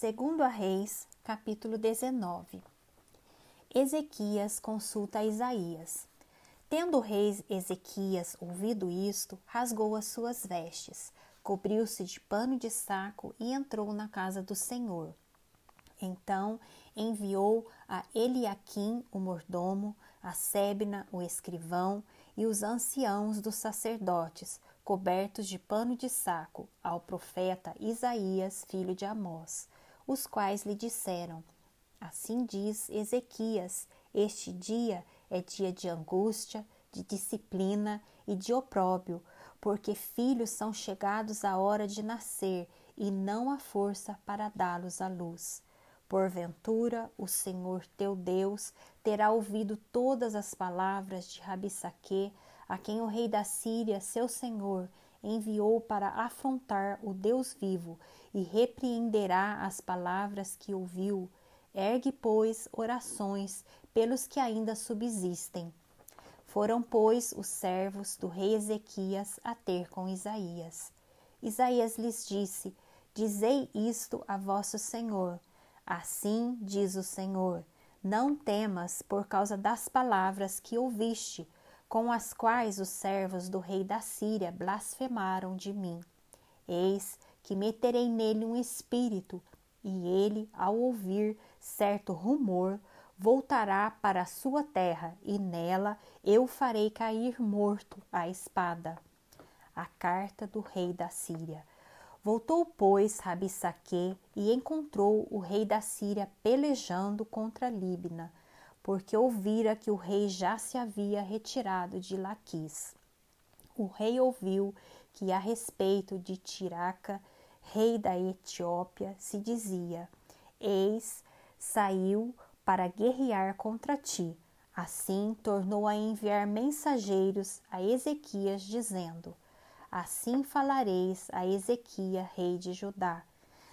Segundo a Reis, capítulo 19. Ezequias consulta Isaías. Tendo o rei Ezequias ouvido isto, rasgou as suas vestes, cobriu-se de pano de saco e entrou na casa do Senhor. Então enviou a Eliaquim, o mordomo, a Sebna, o escrivão, e os anciãos dos sacerdotes, cobertos de pano de saco, ao profeta Isaías, filho de Amós, os quais lhe disseram: Assim diz Ezequias: Este dia é dia de angústia, de disciplina e de opróbio, porque filhos são chegados à hora de nascer e não há força para dá-los à luz. Porventura, o Senhor teu Deus terá ouvido todas as palavras de Rabissaque, a quem o rei da Síria, seu senhor, enviou para afrontar o Deus vivo e repreenderá as palavras que ouviu. Ergue, pois, orações pelos que ainda subsistem. Foram, pois, os servos do rei Ezequias a ter com Isaías. Isaías lhes disse: Dizei isto a vosso senhor. Assim diz o Senhor: Não temas por causa das palavras que ouviste, com as quais os servos do rei da Síria blasfemaram de mim. Eis que meterei nele um espírito, e ele, ao ouvir certo rumor, voltará para a sua terra, e nela eu farei cair morto a espada. A carta do rei da Síria. Voltou, pois, Rabissaque e encontrou o rei da Síria pelejando contra Líbina, porque ouvira que o rei já se havia retirado de Laquis. O rei ouviu que a respeito de Tiraca, rei da Etiópia, se dizia: Eis, saiu para guerrear contra ti. Assim tornou a enviar mensageiros a Ezequias, dizendo: Assim falareis a Ezequias, rei de Judá: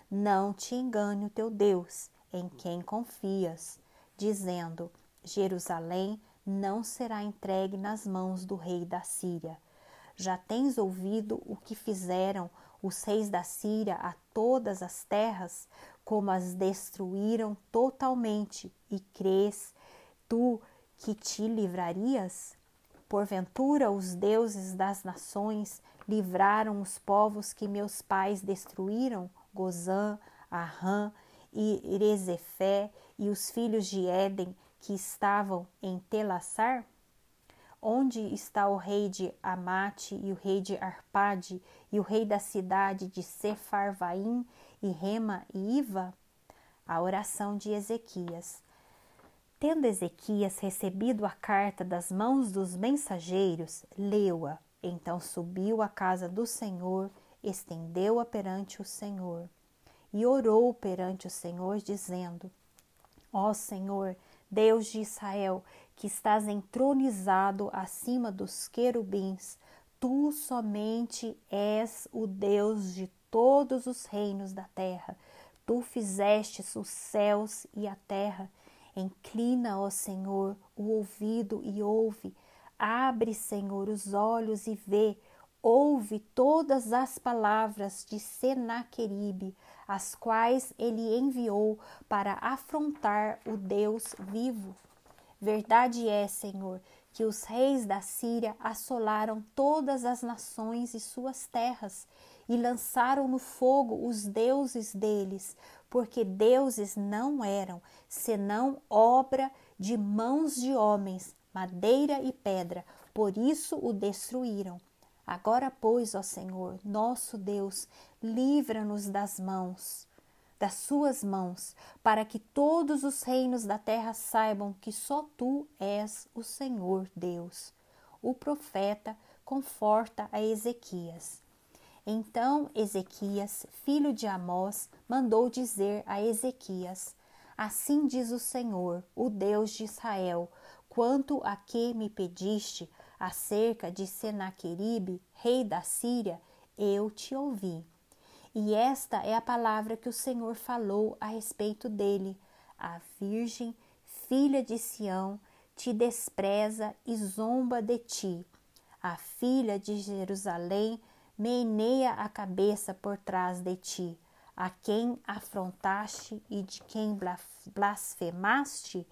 Não te engane o teu Deus, em quem confias, dizendo: Jerusalém não será entregue nas mãos do rei da Síria. Já tens ouvido o que fizeram os reis da Síria a todas as terras, como as destruíram totalmente, e crês tu que te livrarias? Porventura os deuses das nações livraram os povos que meus pais destruíram, Gozã, Arã e Rezefé e os filhos de Éden que estavam em Telassar? Onde está o rei de Amate e o rei de Arpade e o rei da cidade de Sefarvaim e Rema e Iva? A oração de Ezequias. Tendo Ezequias recebido a carta das mãos dos mensageiros, leu-a. Então subiu à casa do Senhor, estendeu-a perante o Senhor e orou perante o Senhor, dizendo: Ó Senhor, Deus de Israel, que estás entronizado acima dos querubins, tu somente és o Deus de todos os reinos da terra. Tu fizestes os céus e a terra. Inclina, ó Senhor, o ouvido e ouve. Abre, Senhor, os olhos e vê. Ouve todas as palavras de Senaqueribe, as quais ele enviou para afrontar o Deus vivo. Verdade é, Senhor, que os reis da Síria assolaram todas as nações e suas terras e lançaram no fogo os deuses deles, porque deuses não eram, senão obra de mãos de homens, madeira e pedra, por isso o destruíram. Agora, pois, ó Senhor, nosso Deus, livra-nos das mãos das suas mãos, para que todos os reinos da terra saibam que só tu és o Senhor Deus. O profeta conforta a Ezequias. Então Ezequias, filho de Amós, mandou dizer a Ezequias: Assim diz o Senhor, o Deus de Israel, quanto a que me pediste acerca de Senaqueribe, rei da Síria, eu te ouvi. E esta é a palavra que o Senhor falou a respeito dele: A Virgem, filha de Sião, te despreza e zomba de ti. A filha de Jerusalém meneia a cabeça por trás de ti. a quem afrontaste e de quem blasfemaste,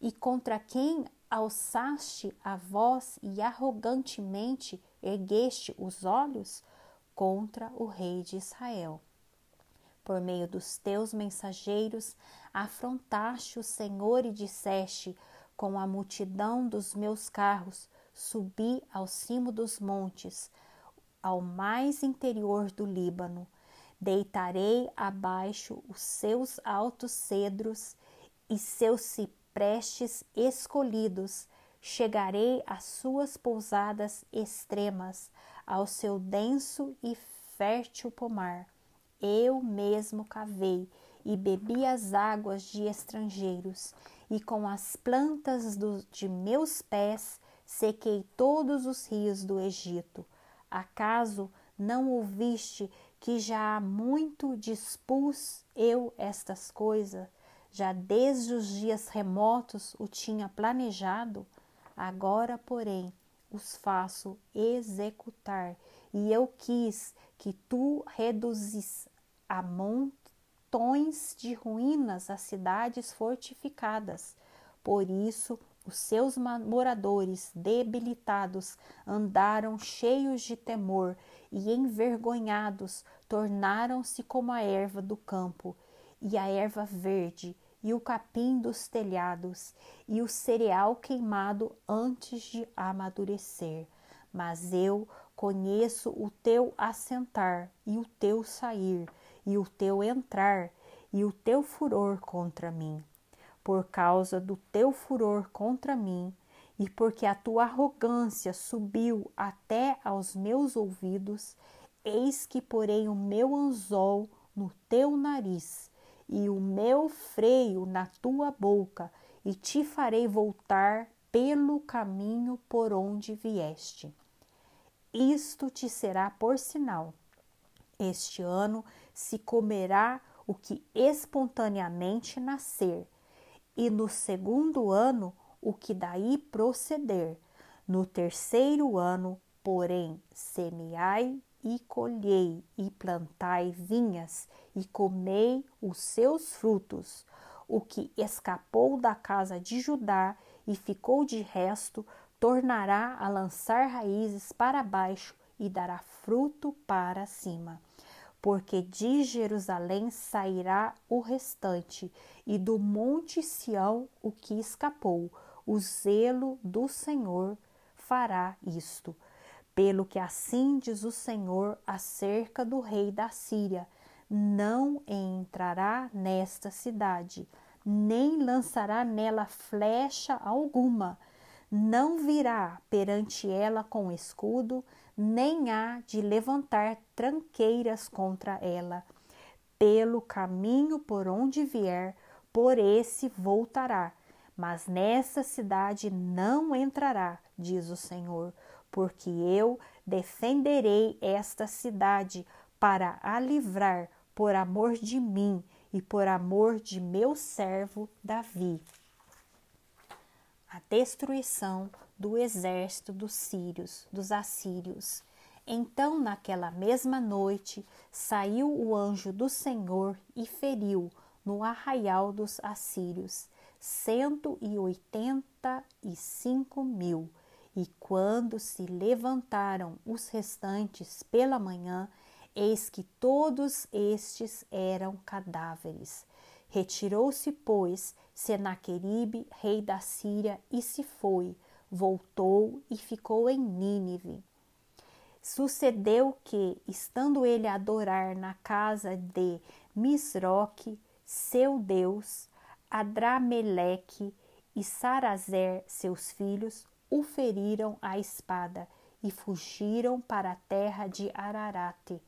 e contra quem alçaste a voz e arrogantemente ergueste os olhos? Contra o rei de Israel. Por meio dos teus mensageiros, afrontaste o Senhor e disseste: Com a multidão dos meus carros, subi ao cimo dos montes, ao mais interior do Líbano Deitarei abaixo os seus altos cedros e seus ciprestes escolhidos. Chegarei às suas pousadas extremas, ao seu denso e fértil pomar. Eu mesmo cavei e bebi as águas de estrangeiros, e com as plantas do, de meus pés sequei todos os rios do Egito. Acaso não ouviste que já há muito dispus eu estas coisas, já desde os dias remotos o tinha planejado, agora, porém, os faço executar, e eu quis que tu reduzis a montões de ruínas as cidades fortificadas. Por isso, os seus moradores debilitados andaram cheios de temor e envergonhados tornaram-se como a erva do campo e a erva verde e o capim dos telhados e o cereal queimado antes de amadurecer. Mas eu conheço o teu assentar e o teu sair e o teu entrar e o teu furor contra mim por causa do teu furor contra mim e porque a tua arrogância subiu até aos meus ouvidos, eis que porei o meu anzol no teu nariz e o meu freio na tua boca, e te farei voltar pelo caminho por onde vieste. Isto te será por sinal. Este ano se comerá o que espontaneamente nascer e no segundo ano o que daí proceder. No terceiro ano, porém, semeai e colhei, e plantai vinhas, e comei os seus frutos. O que escapou da casa de Judá e ficou de resto, tornará a lançar raízes para baixo e dará fruto para cima porque de Jerusalém sairá o restante, e do monte Sião o que escapou. O zelo do Senhor fará isto. Pelo que assim diz o Senhor acerca do rei da Síria: não entrará nesta cidade, nem lançará nela flecha alguma, não virá perante ela com escudo, nem há de levantar tranqueiras contra ela. Pelo caminho por onde vier, por esse voltará, mas nessa cidade não entrará, diz o Senhor, porque eu defenderei esta cidade para a livrar por amor de mim e por amor de meu servo Davi. A destruição do exército dos sírios, dos assírios. Então, naquela mesma noite, saiu o anjo do Senhor e feriu no arraial dos assírios cento e oitenta e cinco mil. E quando se levantaram os restantes pela manhã, eis que todos estes eram cadáveres. Retirou-se, pois, Senaqueribe, rei da Síria, e se foi, voltou e ficou em Nínive. Sucedeu que, estando ele a adorar na casa de Misroque, seu deus, Adrameleque e Sarazer, seus filhos, o feriram à espada e fugiram para a terra de Ararate.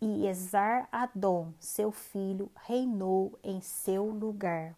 E Esar Adom, seu filho, reinou em seu lugar.